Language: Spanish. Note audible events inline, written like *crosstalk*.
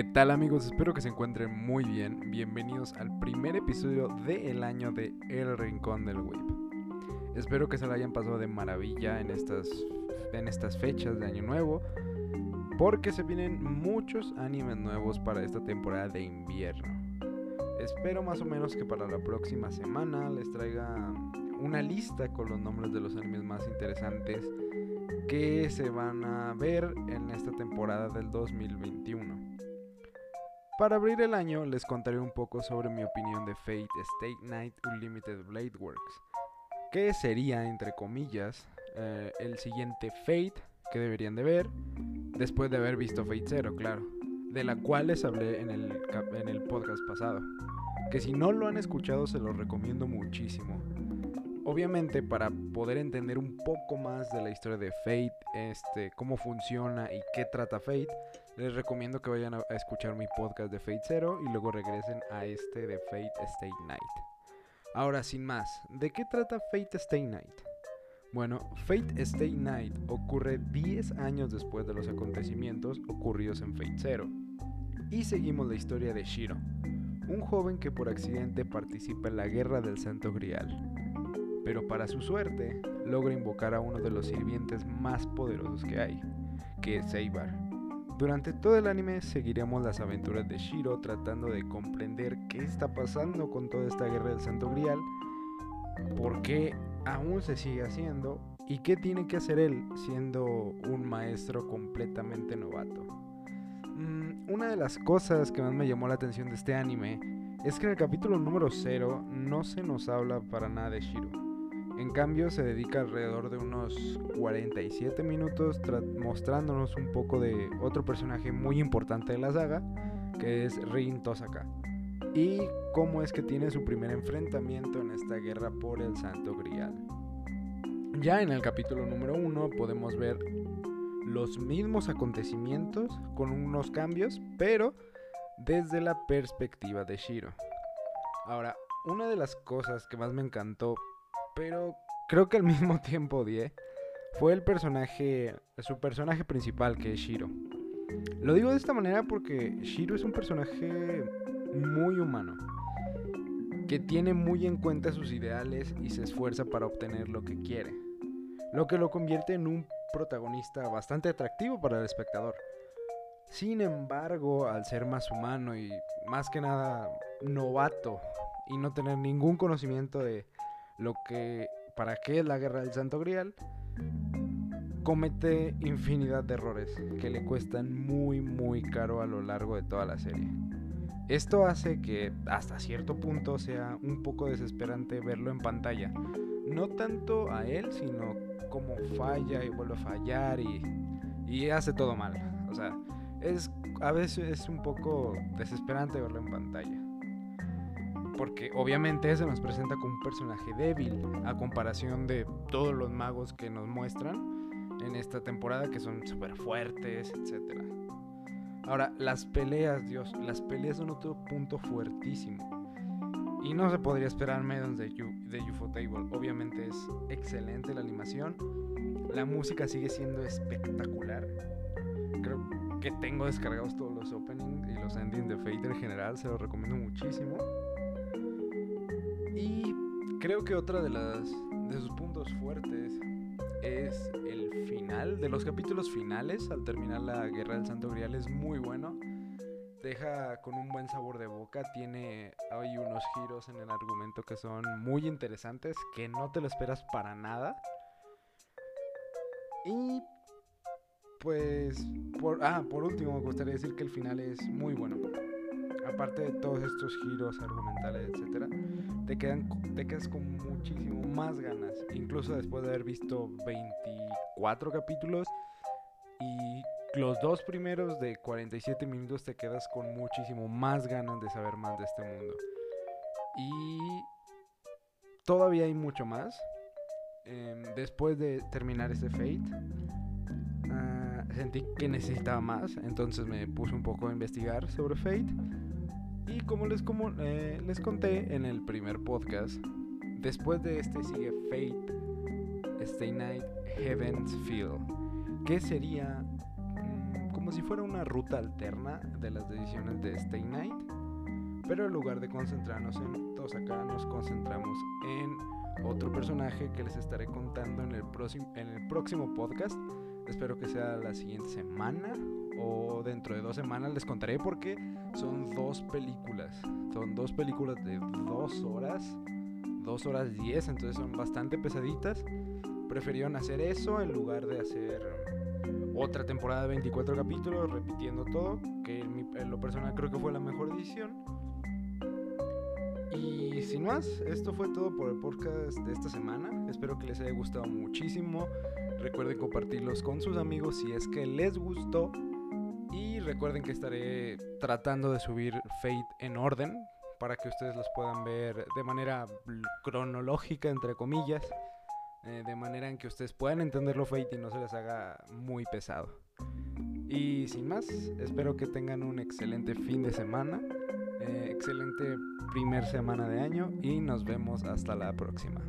¿Qué tal amigos? Espero que se encuentren muy bien. Bienvenidos al primer episodio del año de El Rincón del Web. Espero que se lo hayan pasado de maravilla en estas, en estas fechas de año nuevo. Porque se vienen muchos animes nuevos para esta temporada de invierno. Espero más o menos que para la próxima semana les traiga una lista con los nombres de los animes más interesantes que se van a ver en esta temporada del 2021. Para abrir el año les contaré un poco sobre mi opinión de Fate State Night Unlimited Blade Works, que sería, entre comillas, eh, el siguiente Fate que deberían de ver, después de haber visto Fate Zero, claro, de la cual les hablé en el, en el podcast pasado, que si no lo han escuchado se los recomiendo muchísimo. Obviamente para poder entender un poco más de la historia de Fate, este, cómo funciona y qué trata Fate, les recomiendo que vayan a, escuchar mi podcast de Fate Zero y luego regresen a este de Fate Stay Night. Ahora, sin más, ¿de qué trata Fate Stay Night? Bueno, Fate Stay Night ocurre 10 años después de los acontecimientos ocurridos en Fate Zero. Y seguimos la historia de Shiro, un joven que por accidente participa en la guerra del Santo Grial. Pero para su suerte, logra invocar a uno de los sirvientes más poderosos que hay, que es Seibar durante todo el anime seguiremos las aventuras de Shiro tratando de comprender qué está pasando con toda esta guerra del Santo Grial, por qué aún se sigue haciendo y qué tiene que hacer él siendo un maestro completamente novato. Mm, una de las cosas que más me llamó la atención de este anime es que en el capítulo número 0 no se nos habla para nada de Shiro. En cambio, se dedica alrededor de unos 47 minutos mostrándonos un poco de otro personaje muy importante de la saga, que es Rin Tosaka. Y cómo es que tiene su primer enfrentamiento en esta guerra por el Santo Grial. Ya en el capítulo número 1 podemos ver los mismos acontecimientos con unos cambios, pero desde la perspectiva de Shiro. Ahora, una de las cosas que más me encantó pero creo que al *laughs* mismo tiempo odié, fue el personaje, su personaje principal, que es Shiro. Lo digo de esta manera porque Shiro es un personaje muy humano, que tiene muy en cuenta sus ideales y se esfuerza para obtener lo que quiere, lo que lo convierte en un protagonista bastante atractivo para el espectador. Sin embargo, al ser más humano y más que nada novato y no tener ningún conocimiento de lo que para qué es la guerra del Santo Grial, comete infinidad de errores que le cuestan muy muy caro a lo largo de toda la serie. Esto hace que hasta cierto punto sea un poco desesperante verlo en pantalla. No tanto a él, sino como falla y vuelve a fallar y, y hace todo mal. O sea, es, a veces es un poco desesperante verlo en pantalla porque obviamente se nos presenta como un personaje débil a comparación de todos los magos que nos muestran en esta temporada que son súper fuertes, etc. Ahora, las peleas, Dios, las peleas son otro punto fuertísimo. Y no se podría esperar menos de, de Table. Obviamente es excelente la animación. La música sigue siendo espectacular. Creo que tengo descargados todos los openings y los endings de Fate en general. Se los recomiendo muchísimo. Creo que otra de las de sus puntos fuertes es el final de los capítulos finales al terminar la Guerra del Santo Grial es muy bueno. Deja con un buen sabor de boca, tiene hay unos giros en el argumento que son muy interesantes que no te lo esperas para nada. Y pues por ah, por último me gustaría decir que el final es muy bueno aparte de todos estos giros argumentales, etcétera, te, quedan, te quedas con muchísimo más ganas, incluso después de haber visto 24 capítulos y los dos primeros de 47 minutos te quedas con muchísimo más ganas de saber más de este mundo. Y todavía hay mucho más. Em, después de terminar este Fate, ah, sentí que necesitaba más, entonces me puse un poco a investigar sobre Fate y como les, como, eh, les conté en el primer podcast, después de este sigue Fate, Stay Night, Heaven's Feel, que sería, mm, ¿cómo como si fuera una ruta alterna de las decisiones de Stay Night. Pero en lugar de concentrarnos en acá nos concentramos en otro personaje que les estaré contando en el, en el próximo podcast. Espero que sea la siguiente semana o dentro de dos semanas les contaré porque son dos películas. Son dos películas de dos horas, dos horas diez, entonces son bastante pesaditas. Prefirieron hacer eso en lugar de hacer otra temporada de 24 capítulos repitiendo todo, que en, lo personal creo que fue la mejor edición. Y sin más, esto fue todo por el podcast de esta semana. Espero que les haya gustado muchísimo. Recuerden compartirlos con sus amigos si es que les gustó. Y recuerden que estaré tratando de subir Fate en orden para que ustedes los puedan ver de manera cronológica, entre comillas. Eh, de manera en que ustedes puedan entenderlo Fate y no se les haga muy pesado. Y sin más, espero que tengan un excelente fin de semana. Eh, excelente primer semana de año y nos vemos hasta la próxima.